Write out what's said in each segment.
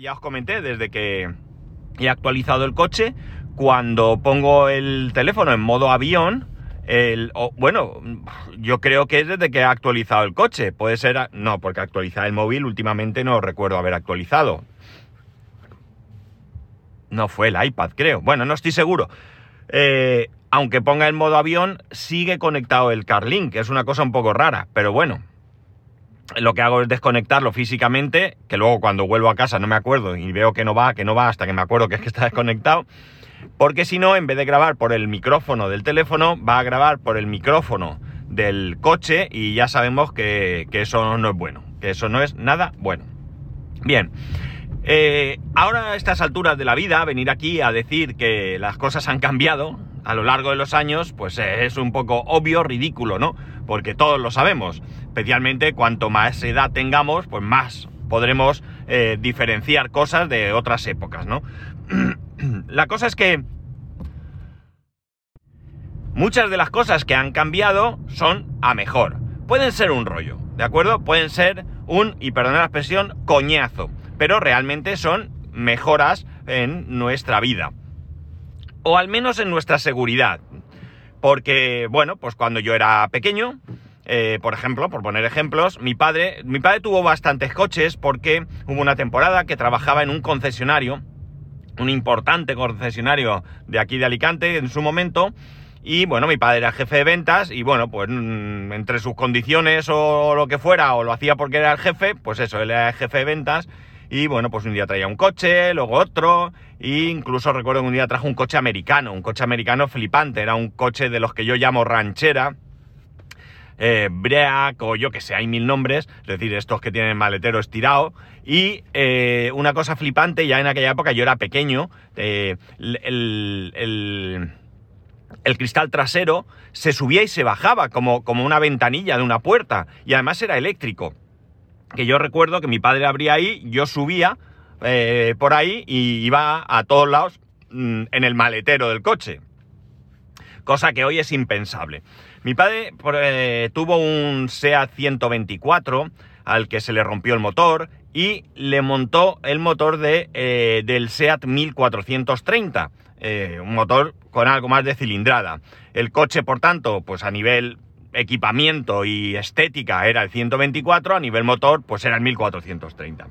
Ya os comenté, desde que he actualizado el coche, cuando pongo el teléfono en modo avión, bueno, yo creo que es desde que he actualizado el coche. Puede ser, no, porque actualizar el móvil últimamente no recuerdo haber actualizado. No fue el iPad, creo. Bueno, no estoy seguro. Eh, aunque ponga en modo avión, sigue conectado el CarLink, que es una cosa un poco rara, pero bueno. Lo que hago es desconectarlo físicamente, que luego cuando vuelvo a casa no me acuerdo y veo que no va, que no va, hasta que me acuerdo que es que está desconectado. Porque si no, en vez de grabar por el micrófono del teléfono, va a grabar por el micrófono del coche y ya sabemos que, que eso no es bueno, que eso no es nada bueno. Bien, eh, ahora a estas alturas de la vida, venir aquí a decir que las cosas han cambiado a lo largo de los años, pues eh, es un poco obvio, ridículo, ¿no? Porque todos lo sabemos. Especialmente cuanto más edad tengamos, pues más podremos eh, diferenciar cosas de otras épocas, ¿no? la cosa es que muchas de las cosas que han cambiado son a mejor. Pueden ser un rollo, ¿de acuerdo? Pueden ser un, y perdonad la expresión, coñazo pero realmente son mejoras en nuestra vida. O al menos en nuestra seguridad. Porque, bueno, pues cuando yo era pequeño, eh, por ejemplo, por poner ejemplos, mi padre, mi padre tuvo bastantes coches porque hubo una temporada que trabajaba en un concesionario, un importante concesionario de aquí de Alicante en su momento, y bueno, mi padre era jefe de ventas y bueno, pues mm, entre sus condiciones o lo que fuera, o lo hacía porque era el jefe, pues eso, él era el jefe de ventas y bueno, pues un día traía un coche, luego otro, e incluso recuerdo que un día trajo un coche americano, un coche americano flipante, era un coche de los que yo llamo ranchera, eh, Break o yo que sé, hay mil nombres, es decir, estos que tienen maletero estirado. Y eh, una cosa flipante, ya en aquella época yo era pequeño, eh, el, el, cristal trasero se subía y se bajaba como, como una ventanilla de una puerta, y además era eléctrico que yo recuerdo que mi padre abría ahí, yo subía eh, por ahí y iba a todos lados mm, en el maletero del coche. Cosa que hoy es impensable. Mi padre eh, tuvo un SEAT 124 al que se le rompió el motor y le montó el motor de, eh, del SEAT 1430, un motor con algo más de cilindrada. El coche, por tanto, pues a nivel equipamiento y estética era el 124, a nivel motor pues era el 1430.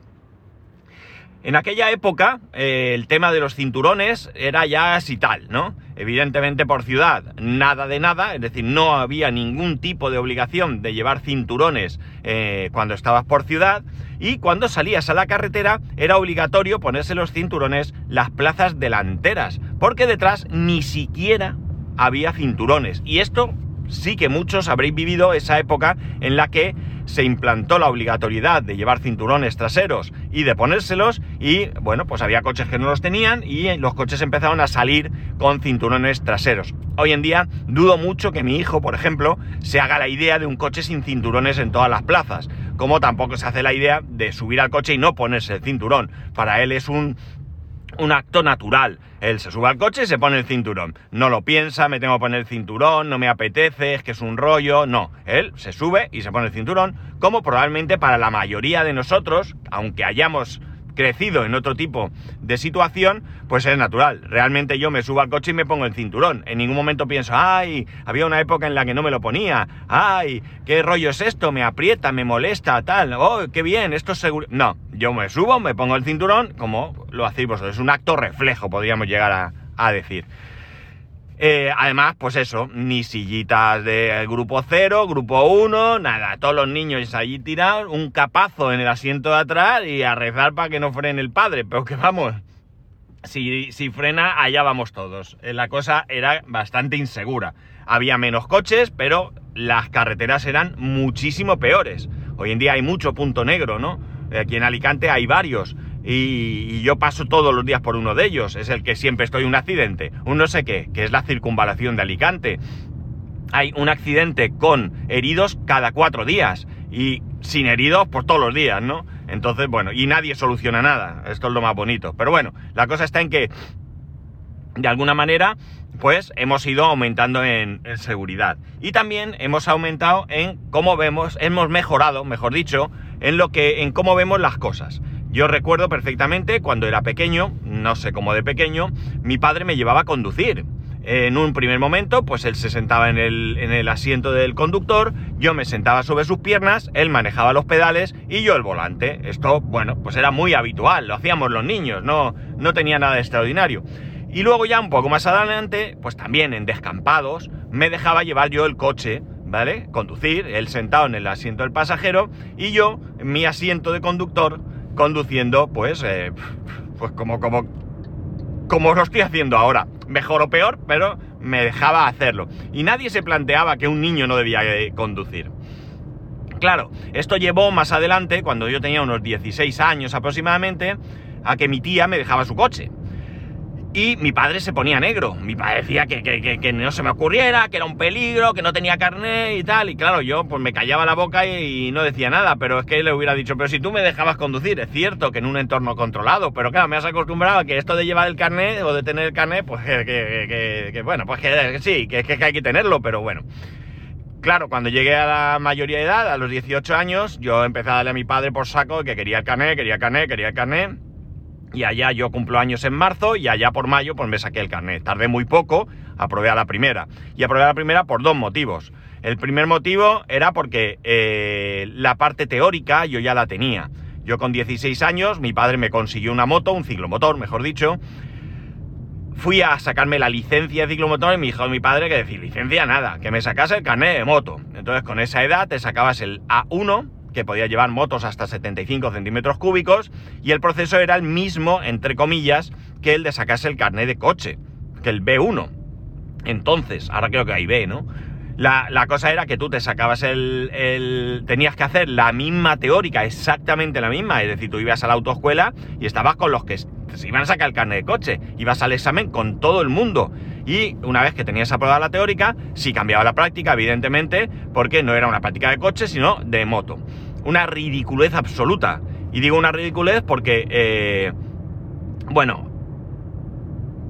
En aquella época eh, el tema de los cinturones era ya así tal, ¿no? Evidentemente por ciudad nada de nada, es decir, no había ningún tipo de obligación de llevar cinturones eh, cuando estabas por ciudad y cuando salías a la carretera era obligatorio ponerse los cinturones las plazas delanteras, porque detrás ni siquiera había cinturones. Y esto sí que muchos habréis vivido esa época en la que se implantó la obligatoriedad de llevar cinturones traseros y de ponérselos y bueno, pues había coches que no los tenían y los coches empezaron a salir con cinturones traseros. Hoy en día dudo mucho que mi hijo, por ejemplo, se haga la idea de un coche sin cinturones en todas las plazas, como tampoco se hace la idea de subir al coche y no ponerse el cinturón. Para él es un un acto natural. Él se sube al coche y se pone el cinturón. No lo piensa, me tengo que poner el cinturón, no me apetece, es que es un rollo. No, él se sube y se pone el cinturón, como probablemente para la mayoría de nosotros, aunque hayamos crecido en otro tipo de situación, pues es natural. Realmente yo me subo al coche y me pongo el cinturón. En ningún momento pienso, ay, había una época en la que no me lo ponía, ay, qué rollo es esto, me aprieta, me molesta, tal, oh, qué bien, esto es seguro. No, yo me subo, me pongo el cinturón, como lo hacéis vosotros. Es un acto reflejo, podríamos llegar a, decir. Eh, además, pues eso, ni sillitas de grupo 0, grupo 1, nada, todos los niños allí tirados, un capazo en el asiento de atrás y a rezar para que no frene el padre, pero que vamos, si, si frena, allá vamos todos. Eh, la cosa era bastante insegura. Había menos coches, pero las carreteras eran muchísimo peores. Hoy en día hay mucho punto negro, ¿no? Aquí en Alicante hay varios y, yo paso todos los días por uno de ellos. Es el que siempre estoy en un accidente. Un no sé qué, que es la circunvalación de Alicante. Hay un accidente con heridos cada cuatro días y sin heridos por todos los días, ¿no? Entonces, bueno, y nadie soluciona nada. Esto es lo más bonito. Pero bueno, la cosa está en que, de alguna manera, pues hemos ido aumentando en, en, seguridad. Y también hemos aumentado en cómo vemos, hemos mejorado, mejor dicho, en lo que, en cómo vemos las cosas Yo recuerdo perfectamente cuando era pequeño, no sé cómo de pequeño, mi padre me llevaba a conducir. En un primer momento, pues él se sentaba en el, en el asiento del conductor, yo me sentaba sobre sus piernas, él manejaba los pedales y yo el volante. Esto, bueno, pues era muy habitual, lo hacíamos los niños, no, no tenía nada de extraordinario. Y luego ya un poco más adelante, pues también en descampados, me dejaba llevar yo el coche, ¿vale? Conducir, él sentado en el asiento del pasajero y yo en mi asiento de conductor conduciendo, pues, eh, pues como, como, como lo estoy haciendo ahora. Mejor o peor, pero me dejaba hacerlo. Y nadie se planteaba que un niño no debía eh, conducir. Claro, esto llevó más adelante, cuando yo tenía unos 16 años aproximadamente, a que mi tía me dejaba su coche. Y mi padre se ponía negro. Mi padre decía que, que, no se me ocurriera, que era un peligro, que no tenía carnet y tal. Y claro, yo pues me callaba la boca y, no decía nada. Pero es que le hubiera dicho, pero si tú me dejabas conducir, es cierto que en un entorno controlado. Pero claro, me has acostumbrado a que esto de llevar el carnet o de tener el carnet, pues que, bueno, pues que, sí, que, que hay que tenerlo, pero bueno. Claro, cuando llegué a la mayoría de edad, a los 18 años, yo empecé a darle a mi padre por saco que quería el carnet, quería el carnet, quería el carnet y allá yo cumplo años en marzo y allá por mayo pues me saqué el carnet. Tardé muy poco, aprobé a la primera. Y aprobé a la primera por dos motivos. El primer motivo era porque eh, la parte teórica yo ya la tenía. Yo con 16 años, mi padre me consiguió una moto, un ciclomotor, mejor dicho. Fui a sacarme la licencia de ciclomotor y me dijo mi padre que decir, licencia nada, que me sacase el carnet de moto. Entonces con esa edad te sacabas el A1, que podía llevar motos hasta 75 centímetros cúbicos, y el proceso era el mismo, entre comillas, que el de sacarse el carnet de coche, que el B1. Entonces, ahora creo que hay B, ¿no? La, cosa era que tú te sacabas el, el, Tenías que hacer la misma teórica, exactamente la misma. Es decir, tú ibas a la autoescuela y estabas con los que se iban a sacar el carnet de coche. Ibas al examen con todo el mundo. Y una vez que tenías aprobada la teórica, sí cambiaba la práctica, evidentemente, porque no era una práctica de coche, sino de moto. Una ridiculez absoluta. Y digo una ridiculez porque, eh, bueno,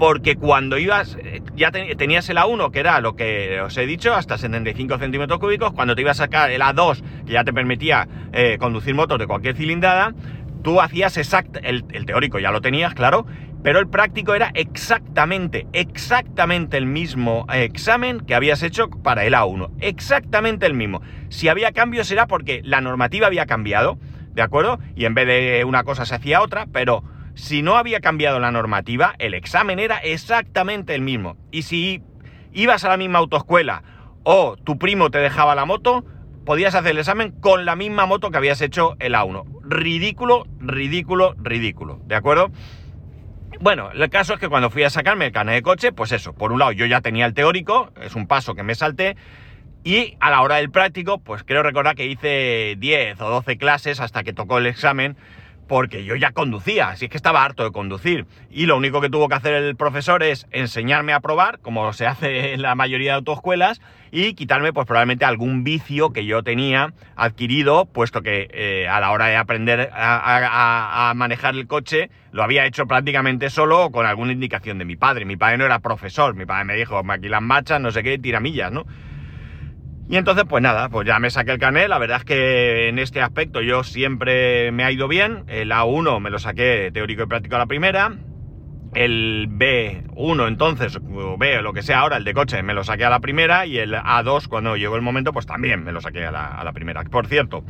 porque cuando ibas, eh, ya tenías el A1, que era lo que os he dicho, hasta 75 centímetros cúbicos, cuando te ibas a sacar el A2, que ya te permitía eh, conducir motos de cualquier cilindrada, tú hacías exact, el, el, teórico ya lo tenías, claro, pero el práctico era exactamente, exactamente el mismo examen que habías hecho para el A1. Exactamente el mismo. Si había cambios era porque la normativa había cambiado, ¿de acuerdo? Y en vez de una cosa se hacía otra, pero si no había cambiado la normativa, el examen era exactamente el mismo. Y si ibas a la misma autoescuela o tu primo te dejaba la moto, podías hacer el examen con la misma moto que habías hecho el A1. Ridículo, ridículo, ridículo. ¿De acuerdo? Bueno, el caso es que cuando fui a sacarme el carnet de coche, pues eso, por un lado yo ya tenía el teórico, es un paso que me salté, y a la hora del práctico, pues creo recordar que hice 10 o 12 clases hasta que tocó el examen, porque yo ya conducía, así que estaba harto de conducir. Y lo único que tuvo que hacer el profesor es enseñarme a probar, como se hace en la mayoría de autoescuelas, y quitarme pues probablemente algún vicio que yo tenía adquirido, puesto que eh, a la hora de aprender a, manejar el coche lo había hecho prácticamente solo o con alguna indicación de mi padre. Mi padre no era profesor, mi padre me dijo, aquí las marchas, no sé qué, tiramillas, ¿no? Y entonces, pues nada, pues ya me saqué el carnet. La verdad es que en este aspecto yo siempre me ha ido bien. El A1 me lo saqué teórico y práctico a la primera. El B1 entonces, o B o lo que sea ahora, el de coche, me lo saqué a la primera. Y el A2, cuando llegó el momento, pues también me lo saqué a la, a la primera. Por cierto,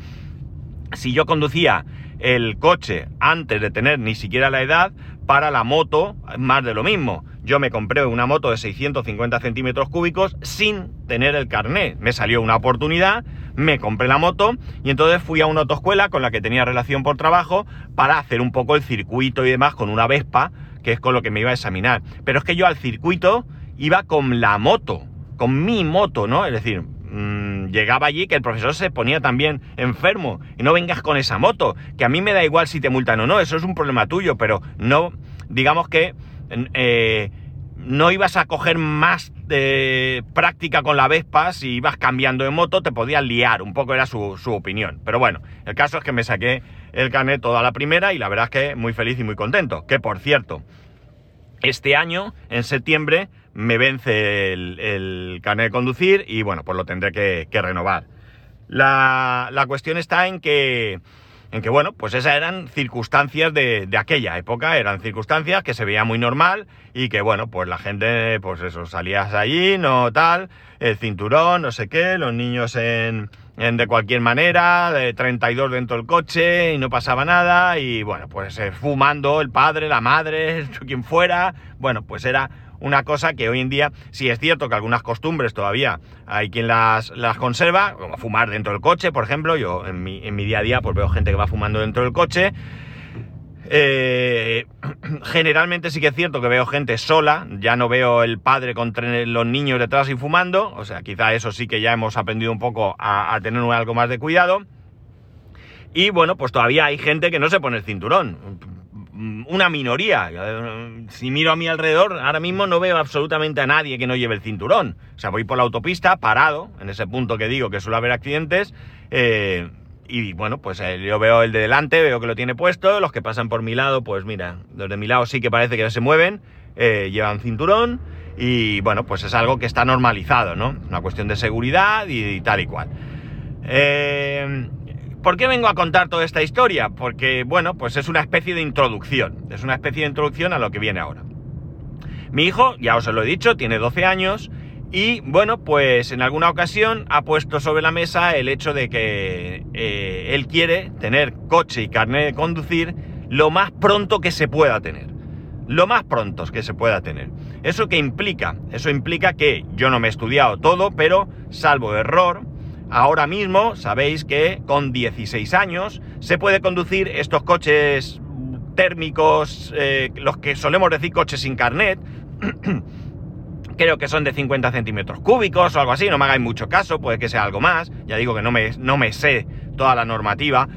si yo conducía el coche antes de tener ni siquiera la edad, para la moto, más de lo mismo yo me compré una moto de 650 centímetros cúbicos sin tener el carnet. Me salió una oportunidad, me compré la moto y entonces fui a una autoescuela con la que tenía relación por trabajo para hacer un poco el circuito y demás con una Vespa, que es con lo que me iba a examinar. Pero es que yo al circuito iba con la moto, con mi moto, ¿no? Es decir, mm, llegaba allí que el profesor se ponía también enfermo y no vengas con esa moto, que a mí me da igual si te multan o no, eso es un problema tuyo, pero no, digamos que eh, no ibas a coger más práctica con la Vespa, si ibas cambiando de moto te podías liar, un poco era su, opinión. Pero bueno, el caso es que me saqué el carnet toda la primera y la verdad es que muy feliz y muy contento. Que por cierto, este año, en septiembre, me vence el, el carnet de conducir y bueno, pues lo tendré que, renovar. La, la cuestión está en que en que, bueno, pues esas eran circunstancias de, de, aquella época, eran circunstancias que se veía muy normal y que, bueno, pues la gente, pues eso, salías allí, no tal, el cinturón, no sé qué, los niños en, en de cualquier manera, de 32 dentro del coche y no pasaba nada y, bueno, pues eh, fumando el padre, la madre, quien fuera, bueno, pues era una cosa que hoy en día, sí es cierto que algunas costumbres todavía hay quien las, las conserva, como fumar dentro del coche, por ejemplo, yo en mi, en mi día a día pues veo gente que va fumando dentro del coche. Eh, generalmente sí que es cierto que veo gente sola, ya no veo el padre con los niños detrás y fumando, o sea, quizá eso sí que ya hemos aprendido un poco a, a tener algo más de cuidado. Y bueno, pues todavía hay gente que no se pone el cinturón una minoría. Si miro a mi alrededor, ahora mismo no veo absolutamente a nadie que no lleve el cinturón. O sea, voy por la autopista, parado, en ese punto que digo que suele haber accidentes, eh, y bueno, pues eh, yo veo el de delante, veo que lo tiene puesto, los que pasan por mi lado, pues mira, los de mi lado sí que parece que ya se mueven, eh, llevan cinturón, y bueno, pues es algo que está normalizado, ¿no? Una cuestión de seguridad y, y tal y cual. Eh, ¿Por qué vengo a contar toda esta historia? Porque, bueno, pues es una especie de introducción. Es una especie de introducción a lo que viene ahora. Mi hijo, ya os lo he dicho, tiene 12 años y, bueno, pues en alguna ocasión ha puesto sobre la mesa el hecho de que eh, él quiere tener coche y carnet de conducir lo más pronto que se pueda tener. Lo más pronto que se pueda tener. ¿Eso qué implica? Eso implica que yo no me he estudiado todo, pero salvo error, Ahora mismo sabéis que con 16 años se puede conducir estos coches térmicos, eh, los que solemos decir coches sin carnet. Creo que son de 50 centímetros cúbicos o algo así, no me hagáis mucho caso, puede que sea algo más. Ya digo que no me, no me sé toda la normativa.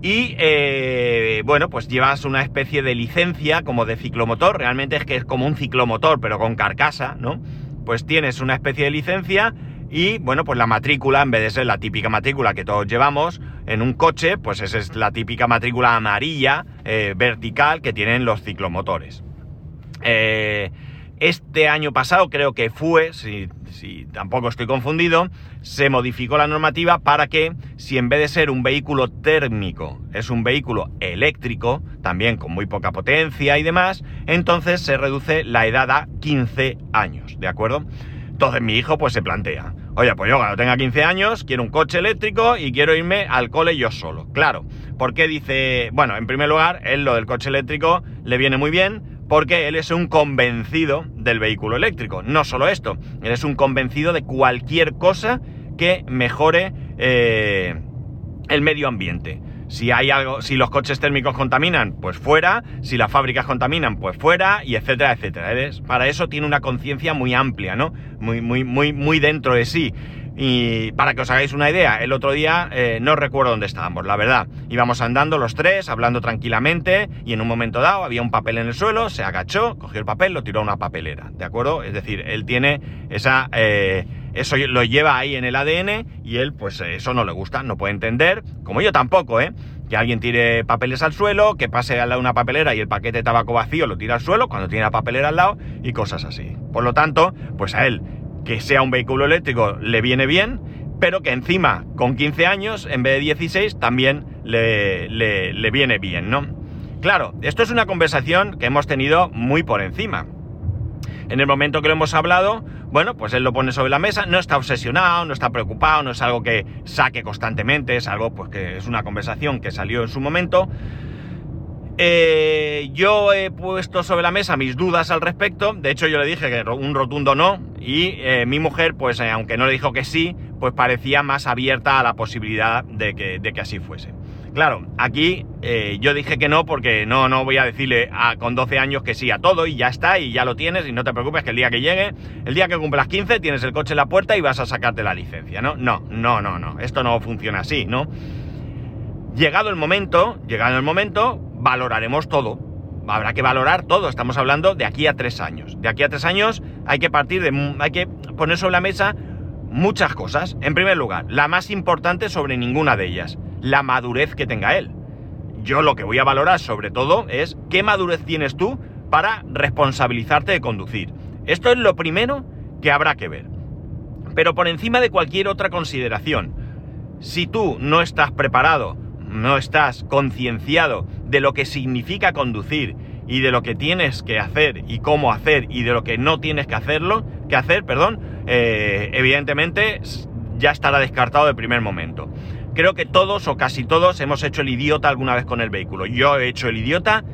Y eh, bueno, pues llevas una especie de licencia como de ciclomotor, realmente es que es como un ciclomotor, pero con carcasa, ¿no? Pues tienes una especie de licencia y bueno, pues la matrícula, en vez de ser la típica matrícula que todos llevamos en un coche, pues esa es la típica matrícula amarilla, eh, vertical, que tienen los ciclomotores. Eh, este año pasado, creo que fue, si, si, tampoco estoy confundido, se modificó la normativa para que si en vez de ser un vehículo térmico es un vehículo eléctrico, también con muy poca potencia y demás, entonces se reduce la edad a 15 años, ¿de acuerdo? Entonces mi hijo pues se plantea, Oye, pues yo cuando tenga 15 años quiero un coche eléctrico y quiero irme al cole yo solo. Claro, porque dice, bueno, en primer lugar, él lo del coche eléctrico le viene muy bien porque él es un convencido del vehículo eléctrico. No solo esto, él es un convencido de cualquier cosa que mejore eh, el medio ambiente. Si hay algo, si los coches térmicos contaminan, pues fuera, si las fábricas contaminan, pues fuera, y etcétera, etcétera. Para eso tiene una conciencia muy amplia, ¿no? Muy, muy, muy, muy dentro de sí. Y para que os hagáis una idea, el otro día eh, no recuerdo dónde estábamos, la verdad. Íbamos andando los tres, hablando tranquilamente, y en un momento dado había un papel en el suelo, se agachó, cogió el papel, lo tiró a una papelera, ¿de acuerdo? Es decir, él tiene esa... Eh, eso lo lleva ahí en el ADN y él, pues eso no le gusta, no puede entender, como yo tampoco, ¿eh? Que alguien tire papeles al suelo, que pase al lado una papelera y el paquete de tabaco vacío lo tira al suelo cuando tiene la papelera al lado y cosas así. Por lo tanto, pues a él, que sea un vehículo eléctrico, le viene bien, pero que encima, con 15 años, en vez de 16, también le, le, le viene bien, ¿no? Claro, esto es una conversación que hemos tenido muy por encima. En el momento que lo hemos hablado, bueno, pues él lo pone sobre la mesa, no está obsesionado, no está preocupado, no es algo que saque constantemente, es algo pues que es una conversación que salió en su momento. Eh, yo he puesto sobre la mesa mis dudas al respecto, de hecho yo le dije que un rotundo no, y eh, mi mujer, pues eh, aunque no le dijo que sí, pues parecía más abierta a la posibilidad de que, de que así fuese. Claro, aquí eh, yo dije que no porque no, no voy a decirle con 12 años que sí a todo y ya está y ya lo tienes y no te preocupes que el día que llegue, el día que cumplas 15 tienes el coche en la puerta y vas a sacarte la licencia, ¿no? No, no, no, no, esto no funciona así, ¿no? Llegado el momento, llegado el momento, valoraremos todo. Habrá que valorar todo, estamos hablando de aquí a tres años. De aquí a tres años hay que partir de... hay que poner sobre la mesa muchas cosas. En primer lugar, la más importante sobre ninguna de ellas la madurez que tenga él. Yo lo que voy a valorar sobre todo es qué madurez tienes tú para responsabilizarte de conducir. Esto es lo primero que habrá que ver. Pero por encima de cualquier otra consideración, si tú no estás preparado no estás concienciado de lo que significa conducir y de lo que tienes que hacer y cómo hacer y de lo que no tienes que hacerlo, que hacer, perdón, eh, evidentemente ya estará descartado de primer momento. Creo que todos o casi todos hemos hecho el idiota alguna vez con el vehículo. Yo he hecho el idiota,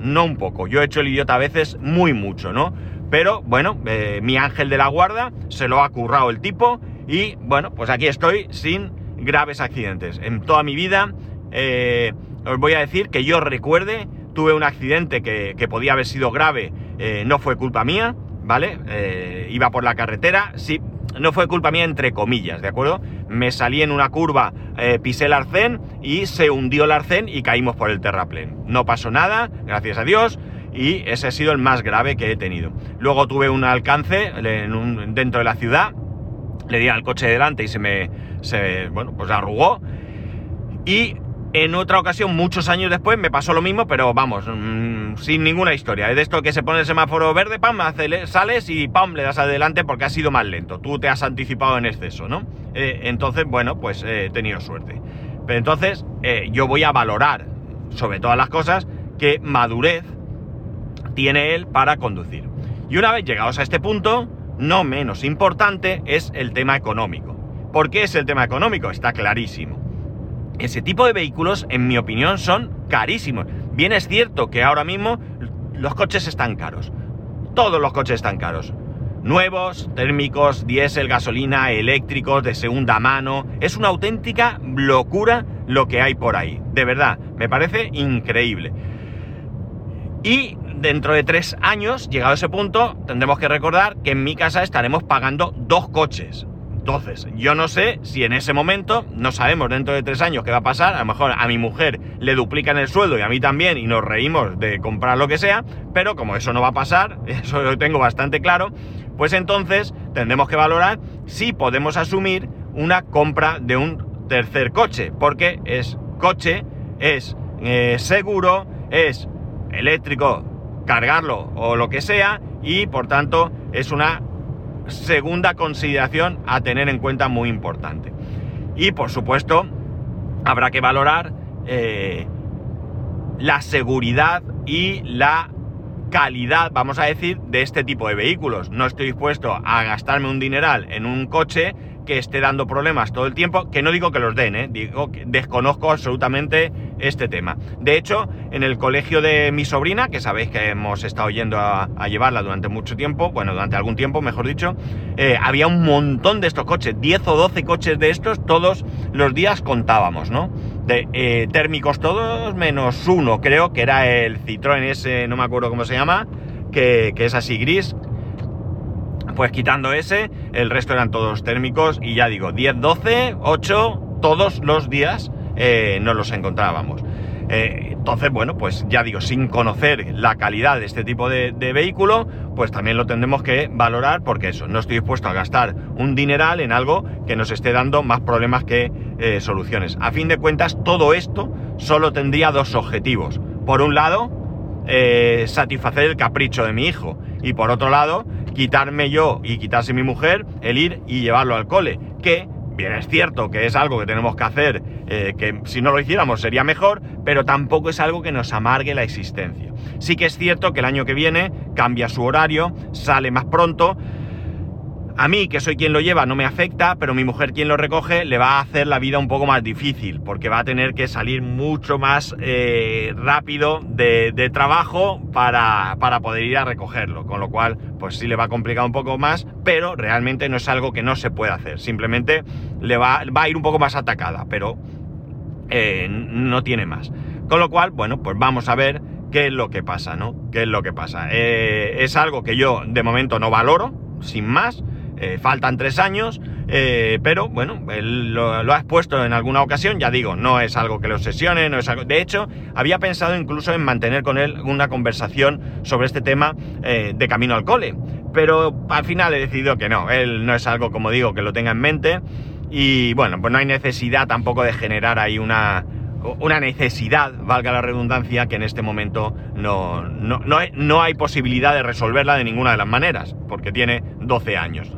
no un poco, yo he hecho el idiota a veces muy mucho, ¿no? Pero bueno, eh, mi ángel de la guarda se lo ha currado el tipo y bueno, pues aquí estoy sin graves accidentes. En toda mi vida eh, os voy a decir que yo recuerde, tuve un accidente que, podía haber sido grave, eh, no fue culpa mía, ¿vale? Iba por la carretera, sí, no fue culpa mía entre comillas, ¿de acuerdo? Me salí en una curva, pisé el arcén y se hundió el arcén y caímos por el terraplén. No pasó nada, gracias a Dios, y ese ha sido el más grave que he tenido. Luego tuve un alcance dentro de la ciudad, le di al coche delante y se me, se, bueno, pues arrugó. Y en otra ocasión, muchos años después, me pasó lo mismo, pero vamos, mm, sin ninguna historia. Es de esto que se pone el semáforo verde, pam, sales y pam, le das adelante porque has sido más lento. Tú te has anticipado en exceso, ¿no? Eh, entonces, bueno, pues eh, he tenido suerte. Pero entonces, eh, yo voy a valorar, sobre todas las cosas, qué madurez tiene él para conducir. Y una vez llegados a este punto, no menos importante es el tema económico. ¿Por qué es el tema económico? Está clarísimo. Ese tipo de vehículos, en mi opinión, son carísimos. Bien es cierto que ahora mismo los coches están caros. Todos los coches están caros. Nuevos, térmicos, diésel, gasolina, eléctricos, de segunda mano. Es una auténtica locura lo que hay por ahí. De verdad, me parece increíble. Y dentro de tres años, llegado a ese punto, tendremos que recordar que en mi casa estaremos pagando dos coches. Entonces, yo no sé si en ese momento, no sabemos dentro de tres años qué va a pasar, a lo mejor a mi mujer le duplican el sueldo y a mí también y nos reímos de comprar lo que sea, pero como eso no va a pasar, eso lo tengo bastante claro, pues entonces tendremos que valorar si podemos asumir una compra de un tercer coche, porque es coche, es eh, seguro, es eléctrico, cargarlo o lo que sea y por tanto es una segunda consideración a tener en cuenta muy importante. Y por supuesto, habrá que valorar eh, la seguridad y la calidad, vamos a decir, de este tipo de vehículos. No estoy dispuesto a gastarme un dineral en un coche que esté dando problemas todo el tiempo, que no digo que los den, ¿eh? digo que desconozco absolutamente este tema. De hecho, en el colegio de mi sobrina, que sabéis que hemos estado yendo a, llevarla durante mucho tiempo, bueno, durante algún tiempo, mejor dicho, eh, había un montón de estos coches, 10 o 12 coches de estos, todos los días contábamos, ¿no? De eh, térmicos todos, menos uno, creo que era el Citroën ese, no me acuerdo cómo se llama, que, que es así gris, pues quitando ese, el resto eran todos térmicos y ya digo, 10, 12, 8, todos los días eh, nos los encontrábamos. Eh, entonces, bueno, pues ya digo, sin conocer la calidad de este tipo de, vehículo, pues también lo tendremos que valorar porque eso, no estoy dispuesto a gastar un dineral en algo que nos esté dando más problemas que eh, soluciones. A fin de cuentas, todo esto solo tendría dos objetivos. Por un lado, satisfacer el capricho de mi hijo y por otro lado, quitarme yo y quitarse mi mujer el ir y llevarlo al cole. Que, bien es cierto que es algo que tenemos que hacer, eh, que si no lo hiciéramos sería mejor, pero tampoco es algo que nos amargue la existencia. Sí que es cierto que el año que viene cambia su horario, sale más pronto, a mí, que soy quien lo lleva, no me afecta, pero mi mujer quien lo recoge le va a hacer la vida un poco más difícil, porque va a tener que salir mucho más eh, rápido de, trabajo para, poder ir a recogerlo, con lo cual, pues sí le va a complicar un poco más, pero realmente no es algo que no se puede hacer, simplemente le va, a ir un poco más atacada, pero eh, no tiene más. Con lo cual, bueno, pues vamos a ver qué es lo que pasa, ¿no? ¿Qué es lo que pasa? Eh, es algo que yo de momento no valoro, sin más, eh, faltan tres años, eh, pero bueno, él lo, ha expuesto en alguna ocasión, ya digo, no es algo que lo obsesione, no es algo... De hecho, había pensado incluso en mantener con él una conversación sobre este tema eh, de camino al cole, pero al final he decidido que no, él no es algo, como digo, que lo tenga en mente y bueno, pues no hay necesidad tampoco de generar ahí una, una necesidad, valga la redundancia, que en este momento no, no, no, hay posibilidad de resolverla de ninguna de las maneras, porque tiene 12 años.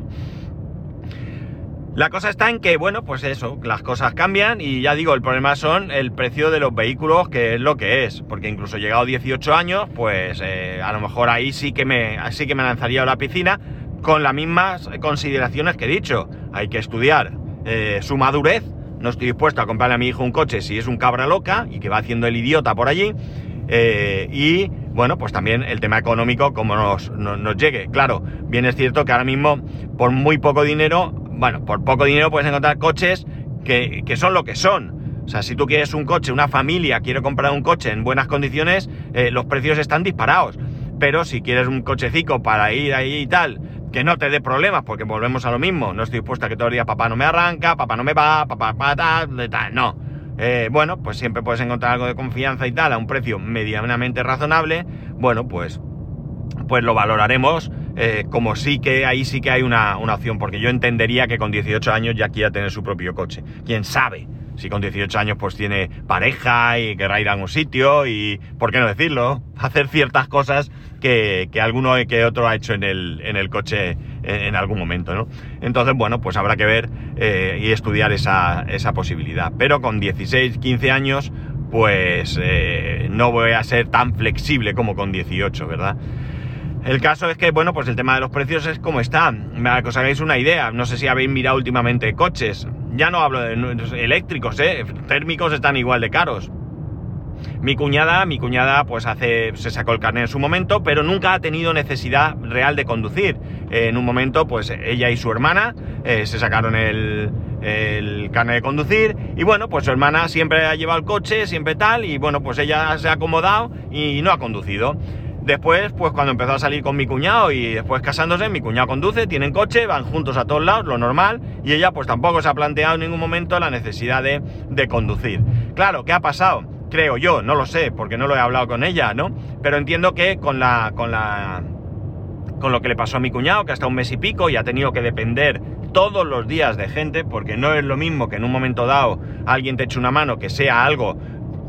La cosa está en que, bueno, pues eso, las cosas cambian y ya digo, el problema son el precio de los vehículos, que es lo que es, porque incluso llegado 18 años, pues eh, a lo mejor ahí sí que me, así que me lanzaría a la piscina con las mismas consideraciones que he dicho. Hay que estudiar eh, su madurez. No estoy dispuesto a comprarle a mi hijo un coche si es un cabra loca y que va haciendo el idiota por allí. Eh, y bueno, pues también el tema económico, como nos, nos, llegue. Claro, bien es cierto que ahora mismo, por muy poco dinero, bueno, por poco dinero puedes encontrar coches que, que son lo que son. O sea, si tú quieres un coche, una familia quiere comprar un coche en buenas condiciones, eh, los precios están disparados. Pero si quieres un cochecico para ir ahí y tal, que no te dé problemas, porque volvemos a lo mismo. No estoy dispuesto a que todo el día papá no me arranca, papá no me va, papá, papá tal, tal. No. Eh, bueno, pues siempre puedes encontrar algo de confianza y tal a un precio medianamente razonable. Bueno, pues, pues lo valoraremos. Eh, como sí que ahí sí que hay una, una opción, porque yo entendería que con 18 años ya quiera tener su propio coche. Quién sabe si con 18 años pues tiene pareja y querrá ir a algún sitio y, ¿por qué no decirlo? Hacer ciertas cosas que, que alguno que otro ha hecho en el, en el coche en, algún momento, ¿no? Entonces, bueno, pues habrá que ver eh, y estudiar esa, esa, posibilidad. Pero con 16, 15 años, pues eh, no voy a ser tan flexible como con 18, ¿verdad? El caso es que, bueno, pues el tema de los precios es como está. Para que os hagáis una idea, no sé si habéis mirado últimamente coches. Ya no hablo de eléctricos, ¿eh? Térmicos están igual de caros. Mi cuñada, mi cuñada pues hace, se sacó el carnet en su momento, pero nunca ha tenido necesidad real de conducir. en un momento pues ella y su hermana eh, se sacaron el, el carnet de conducir y bueno pues su hermana siempre ha llevado el coche, siempre tal y bueno pues ella se ha acomodado y no ha conducido. Después, pues cuando empezó a salir con mi cuñado y después casándose, mi cuñado conduce, tienen coche, van juntos a todos lados, lo normal, y ella pues tampoco se ha planteado en ningún momento la necesidad de, de conducir. Claro, ¿qué ha pasado? Creo yo, no lo sé, porque no lo he hablado con ella, ¿no? Pero entiendo que con la. con la. con lo que le pasó a mi cuñado, que hasta un mes y pico, y ha tenido que depender todos los días de gente, porque no es lo mismo que en un momento dado alguien te eche una mano, que sea algo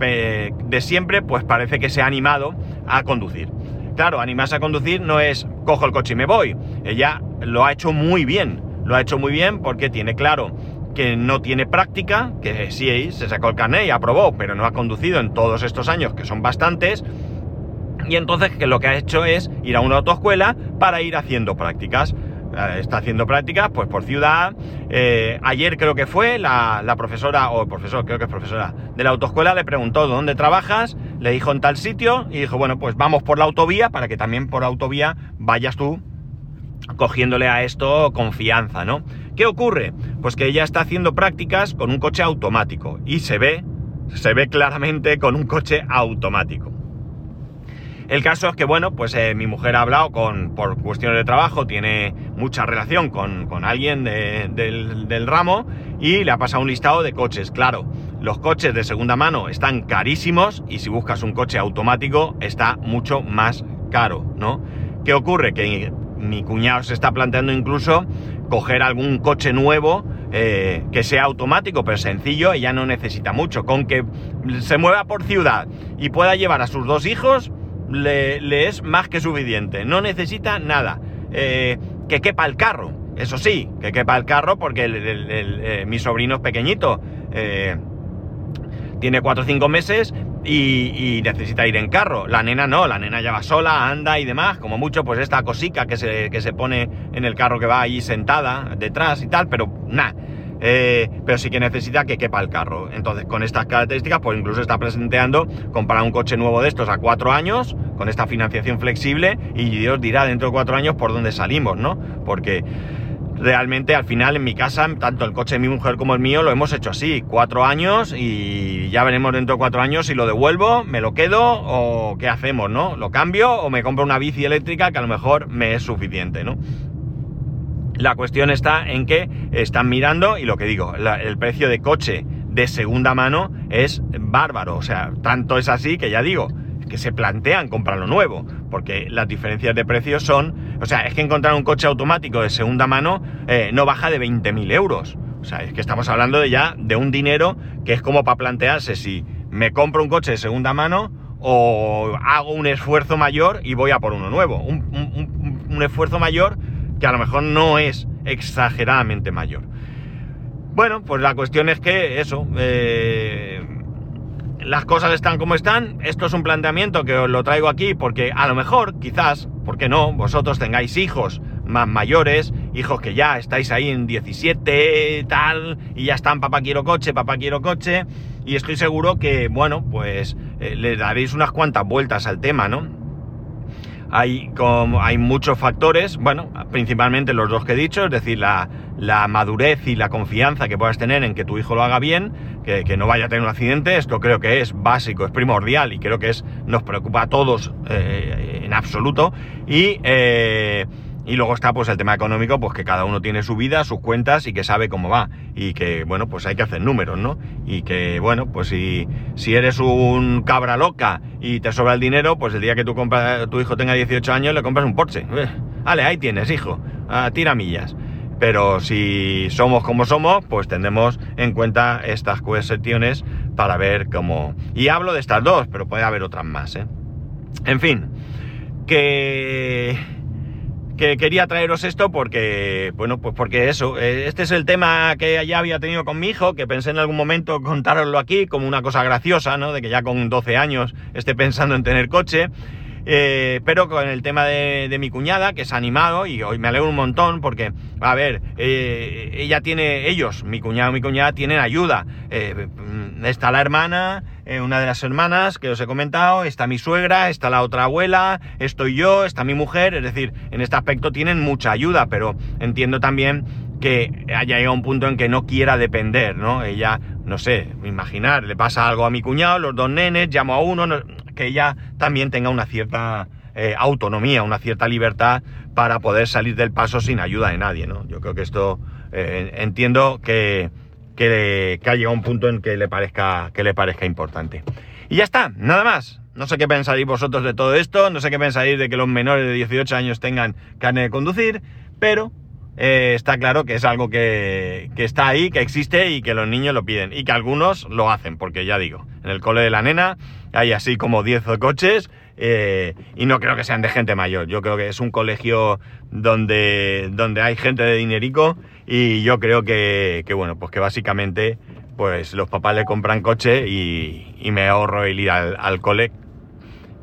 eh, de siempre, pues parece que se ha animado a conducir. Claro, animarse a conducir no es cojo el coche y me voy. Ella lo ha hecho muy bien. Lo ha hecho muy bien porque tiene claro que no tiene práctica, que sí se sacó el carnet y aprobó, pero no ha conducido en todos estos años, que son bastantes. Y entonces que lo que ha hecho es ir a una autoescuela para ir haciendo prácticas. Eh, está haciendo prácticas pues por ciudad. Eh, ayer creo que fue la, profesora, o profesor, creo que es profesora de la autoescuela, le preguntó dónde trabajas, le dijo en tal sitio y dijo, bueno, pues vamos por la autovía para que también por autovía vayas tú cogiéndole a esto confianza, ¿no? ¿Qué ocurre? Pues que ella está haciendo prácticas con un coche automático y se ve, se ve claramente con un coche automático. El caso es que, bueno, pues eh, mi mujer ha hablado con, por cuestiones de trabajo, tiene mucha relación con, alguien del, del, ramo y le ha pasado un listado de coches. Claro, los coches de segunda mano están carísimos y si buscas un coche automático está mucho más caro, ¿no? ¿Qué ocurre? Que mi cuñado se está planteando incluso coger algún coche nuevo eh, que sea automático, pero sencillo, ella no necesita mucho. Con que se mueva por ciudad y pueda llevar a sus dos hijos, le, es más que suficiente. No necesita nada. Eh, que quepa el carro, eso sí, que quepa el carro porque eh, mi sobrino es pequeñito. tiene 4 o 5 meses y, necesita ir en carro. La nena no, la nena ya va sola, anda y demás. Como mucho, pues esta cosica que se, que se pone en el carro que va ahí sentada detrás y tal, pero nada. Eh, pero sí que necesita que quepa el carro. Entonces, con estas características, pues incluso está presenteando comprar un coche nuevo de estos a cuatro años, con esta financiación flexible, y Dios dirá dentro de cuatro años por dónde salimos, ¿no? Porque realmente al final en mi casa, tanto el coche de mi mujer como el mío, lo hemos hecho así, cuatro años y ya veremos dentro de cuatro años si lo devuelvo, me lo quedo o qué hacemos, ¿no? ¿Lo cambio o me compro una bici eléctrica que a lo mejor me es suficiente, ¿no? La cuestión está en que están mirando y lo que digo, el precio de coche de segunda mano es bárbaro, o sea, tanto es así que ya digo, que se plantean comprarlo nuevo, porque las diferencias de precios son, o sea, es que encontrar un coche automático de segunda mano eh, no baja de 20.000 euros. O sea, es que estamos hablando de ya de un dinero que es como para plantearse si me compro un coche de segunda mano o hago un esfuerzo mayor y voy a por uno nuevo. Un, un esfuerzo mayor que a lo mejor no es exageradamente mayor. Bueno, pues la cuestión es que eso, eh, las cosas están como están. Esto es un planteamiento que os lo traigo aquí porque a lo mejor, quizás, ¿por qué no? Vosotros tengáis hijos más mayores, hijos que ya estáis ahí en 17, tal, y ya están, papá quiero coche, papá quiero coche, y estoy seguro que, bueno, pues eh, le daréis unas cuantas vueltas al tema, ¿no? Hay, como, hay muchos factores, bueno, principalmente los dos que he dicho, es decir, la, madurez y la confianza que puedas tener en que tu hijo lo haga bien, que, no vaya a tener un accidente, esto creo que es básico, es primordial y creo que es, nos preocupa a todos eh, en absoluto. Y eh, y luego está pues el tema económico, pues que cada uno tiene su vida, sus cuentas y que sabe cómo va. Y que, bueno, pues hay que hacer números, ¿no? Y que, bueno, pues si, si eres un cabra loca y te sobra el dinero, pues el día que tu, compra, tu hijo tenga 18 años le compras un Porsche. Eh, vale, ahí tienes, hijo. A tira millas. Pero si somos como somos, pues tendremos en cuenta estas cuestiones para ver cómo... Y hablo de estas dos, pero puede haber otras más, ¿eh? En fin, que que quería traeros esto porque, bueno, pues porque eso, eh, este es el tema que ya había tenido con mi hijo, que pensé en algún momento contároslo aquí como una cosa graciosa, ¿no? De que ya con 12 años esté pensando en tener coche. Eh, pero con el tema de, mi cuñada, que es animado, y hoy me alegro un montón porque, a ver, eh, ella tiene, ellos, mi cuñado y mi cuñada, tienen ayuda. Eh, está la hermana, una de las hermanas que os he comentado, está mi suegra, está la otra abuela, estoy yo, está mi mujer, es decir, en este aspecto tienen mucha ayuda, pero entiendo también que haya llegado un punto en que no quiera depender, ¿no? Ella, no sé, imaginar, le pasa algo a mi cuñado, los dos nenes, llamo a uno, que ella también tenga una cierta eh, autonomía, una cierta libertad para poder salir del paso sin ayuda de nadie, ¿no? Yo creo que esto eh, entiendo que, que, ha llegado un punto en que le parezca que le parezca importante. Y ya está, nada más. No sé qué pensaréis vosotros de todo esto, no sé qué pensaréis de que los menores de 18 años tengan carne de conducir, pero eh, está claro que es algo que, que, está ahí, que existe y que los niños lo piden. Y que algunos lo hacen, porque ya digo, en el cole de la nena hay así como 10 coches eh, y no creo que sean de gente mayor. Yo creo que es un colegio donde, donde hay gente de dinerico y yo creo que, que bueno, pues que básicamente pues los papás le compran coche y, y me ahorro el ir al, al cole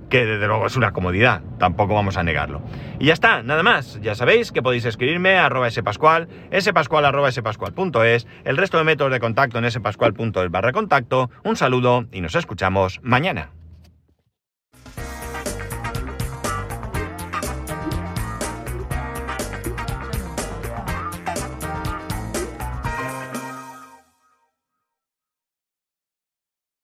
que desde luego es una comodidad, tampoco vamos a negarlo. Y ya está, nada más. Ya sabéis que podéis escribirme a arroba spascual, spascual arroba spascual.es, el resto de métodos de contacto en spascual.es barra contacto. Un saludo y nos escuchamos mañana.